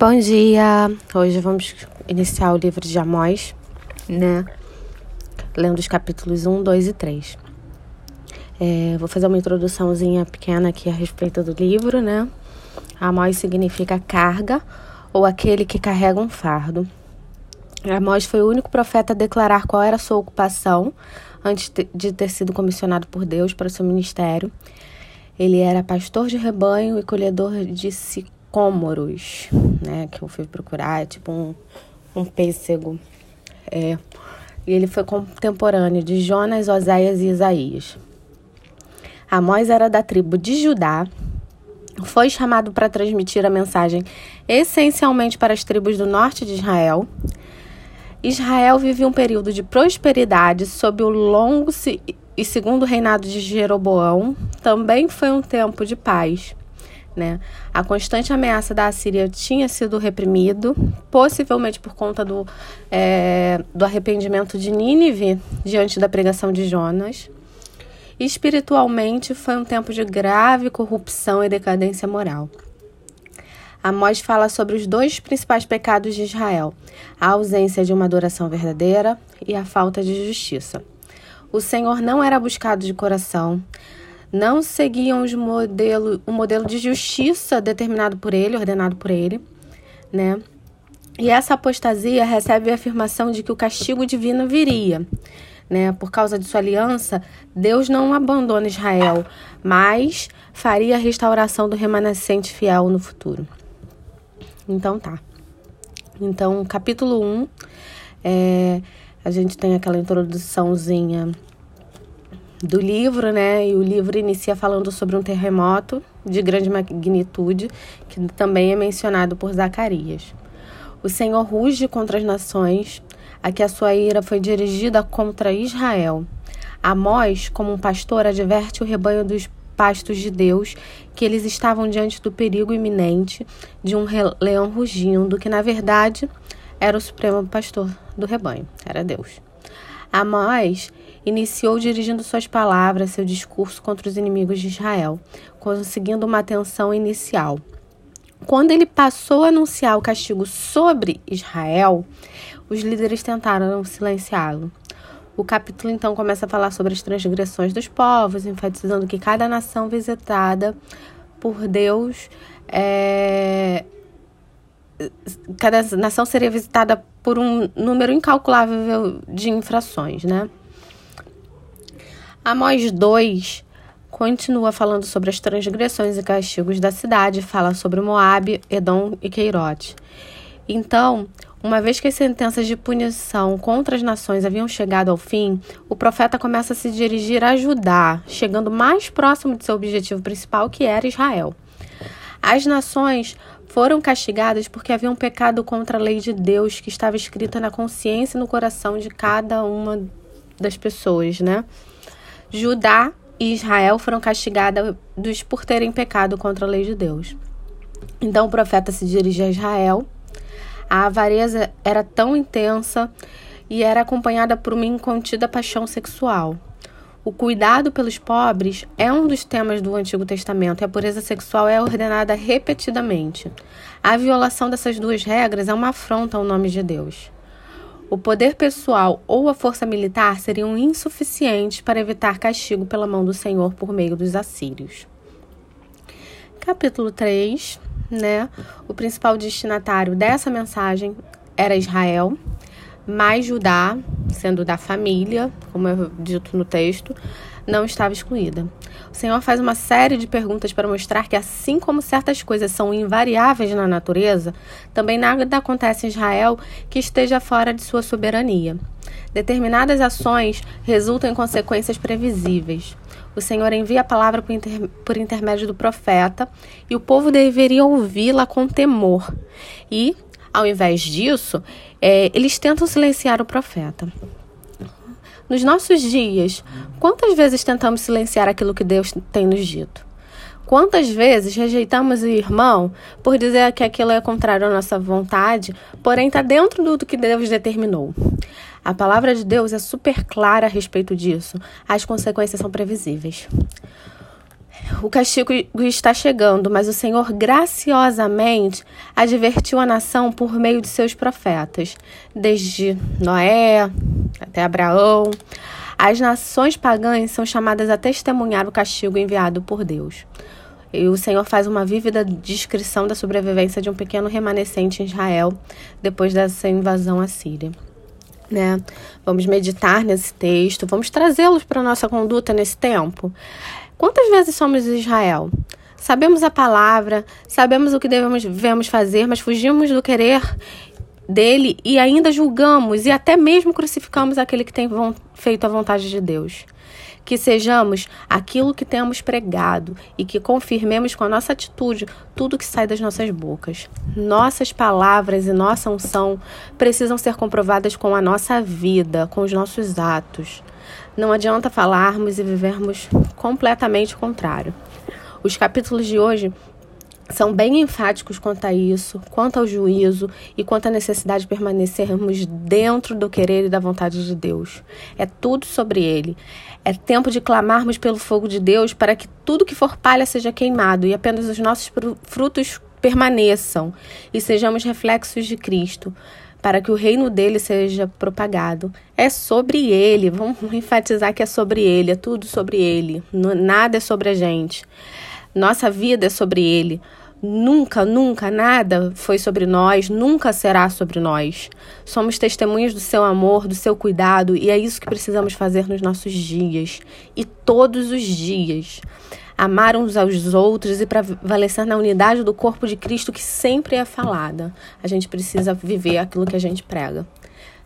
Bom dia! Hoje vamos iniciar o livro de Amós, né? Lendo os capítulos 1, 2 e 3. É, vou fazer uma introduçãozinha pequena aqui a respeito do livro, né? Amós significa carga ou aquele que carrega um fardo. Amós foi o único profeta a declarar qual era a sua ocupação antes de ter sido comissionado por Deus para o seu ministério. Ele era pastor de rebanho e colhedor de ciclo cômoros, né? Que eu fui procurar, é tipo um, um pêssego. É. E ele foi contemporâneo de Jonas, Oséias e Isaías. Amós era da tribo de Judá. Foi chamado para transmitir a mensagem essencialmente para as tribos do norte de Israel. Israel vivia um período de prosperidade sob o longo e segundo reinado de Jeroboão. Também foi um tempo de paz. Né? A constante ameaça da Assíria tinha sido reprimido, possivelmente por conta do, é, do arrependimento de Nínive diante da pregação de Jonas. Espiritualmente, foi um tempo de grave corrupção e decadência moral. Amós fala sobre os dois principais pecados de Israel: a ausência de uma adoração verdadeira e a falta de justiça. O Senhor não era buscado de coração, não seguiam os modelo, o modelo de justiça determinado por ele, ordenado por ele, né? E essa apostasia recebe a afirmação de que o castigo divino viria. Né? Por causa de sua aliança, Deus não abandona Israel, mas faria a restauração do remanescente fiel no futuro. Então tá. Então, capítulo 1, é, a gente tem aquela introduçãozinha do livro, né? E o livro inicia falando sobre um terremoto de grande magnitude, que também é mencionado por Zacarias. O Senhor ruge contra as nações, a que a sua ira foi dirigida contra Israel. Amós, como um pastor, adverte o rebanho dos pastos de Deus que eles estavam diante do perigo iminente de um leão rugindo, que na verdade era o supremo pastor do rebanho, era Deus. Amós iniciou dirigindo suas palavras, seu discurso contra os inimigos de Israel, conseguindo uma atenção inicial. Quando ele passou a anunciar o castigo sobre Israel, os líderes tentaram silenciá-lo. O capítulo então começa a falar sobre as transgressões dos povos, enfatizando que cada nação visitada por Deus é, cada nação seria visitada por um número incalculável de infrações, né? Amós 2 continua falando sobre as transgressões e castigos da cidade, fala sobre Moabe, Edom e Queirote. Então, uma vez que as sentenças de punição contra as nações haviam chegado ao fim, o profeta começa a se dirigir a Judá, chegando mais próximo de seu objetivo principal, que era Israel. As nações foram castigadas porque haviam pecado contra a lei de Deus que estava escrita na consciência e no coração de cada uma das pessoas, né? Judá e Israel foram castigados por terem pecado contra a lei de Deus. Então o profeta se dirige a Israel. A avareza era tão intensa e era acompanhada por uma incontida paixão sexual. O cuidado pelos pobres é um dos temas do Antigo Testamento e a pureza sexual é ordenada repetidamente. A violação dessas duas regras é uma afronta ao nome de Deus. O poder pessoal ou a força militar seriam insuficientes para evitar castigo pela mão do Senhor por meio dos assírios. Capítulo 3, né? O principal destinatário dessa mensagem era Israel, mais Judá, sendo da família, como é dito no texto, não estava excluída. O Senhor faz uma série de perguntas para mostrar que, assim como certas coisas são invariáveis na natureza, também nada acontece em Israel que esteja fora de sua soberania. Determinadas ações resultam em consequências previsíveis. O Senhor envia a palavra por, inter... por intermédio do profeta e o povo deveria ouvi-la com temor. E, ao invés disso, é, eles tentam silenciar o profeta. Nos nossos dias, quantas vezes tentamos silenciar aquilo que Deus tem nos dito? Quantas vezes rejeitamos o irmão por dizer que aquilo é contrário à nossa vontade, porém está dentro do que Deus determinou? A palavra de Deus é super clara a respeito disso. As consequências são previsíveis. O castigo está chegando, mas o Senhor graciosamente advertiu a nação por meio de seus profetas, desde Noé até Abraão. As nações pagãs são chamadas a testemunhar o castigo enviado por Deus. E o Senhor faz uma vívida descrição da sobrevivência de um pequeno remanescente em Israel depois dessa invasão assíria. Né? Vamos meditar nesse texto, vamos trazê-los para a nossa conduta nesse tempo. Quantas vezes somos Israel? Sabemos a palavra, sabemos o que devemos, devemos fazer, mas fugimos do querer dele e ainda julgamos e até mesmo crucificamos aquele que tem feito a vontade de Deus. Que sejamos aquilo que temos pregado e que confirmemos com a nossa atitude tudo que sai das nossas bocas. Nossas palavras e nossa unção precisam ser comprovadas com a nossa vida, com os nossos atos. Não adianta falarmos e vivermos completamente o contrário. Os capítulos de hoje são bem enfáticos quanto a isso, quanto ao juízo e quanto à necessidade de permanecermos dentro do querer e da vontade de Deus. É tudo sobre Ele. É tempo de clamarmos pelo fogo de Deus para que tudo que for palha seja queimado e apenas os nossos frutos permaneçam e sejamos reflexos de Cristo para que o reino dele seja propagado. É sobre ele, vamos enfatizar que é sobre ele, é tudo sobre ele, nada é sobre a gente. Nossa vida é sobre ele. Nunca, nunca, nada foi sobre nós, nunca será sobre nós. Somos testemunhas do seu amor, do seu cuidado, e é isso que precisamos fazer nos nossos dias e todos os dias amar uns aos outros e prevalecer na unidade do corpo de Cristo que sempre é falada. A gente precisa viver aquilo que a gente prega,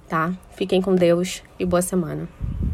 tá? Fiquem com Deus e boa semana.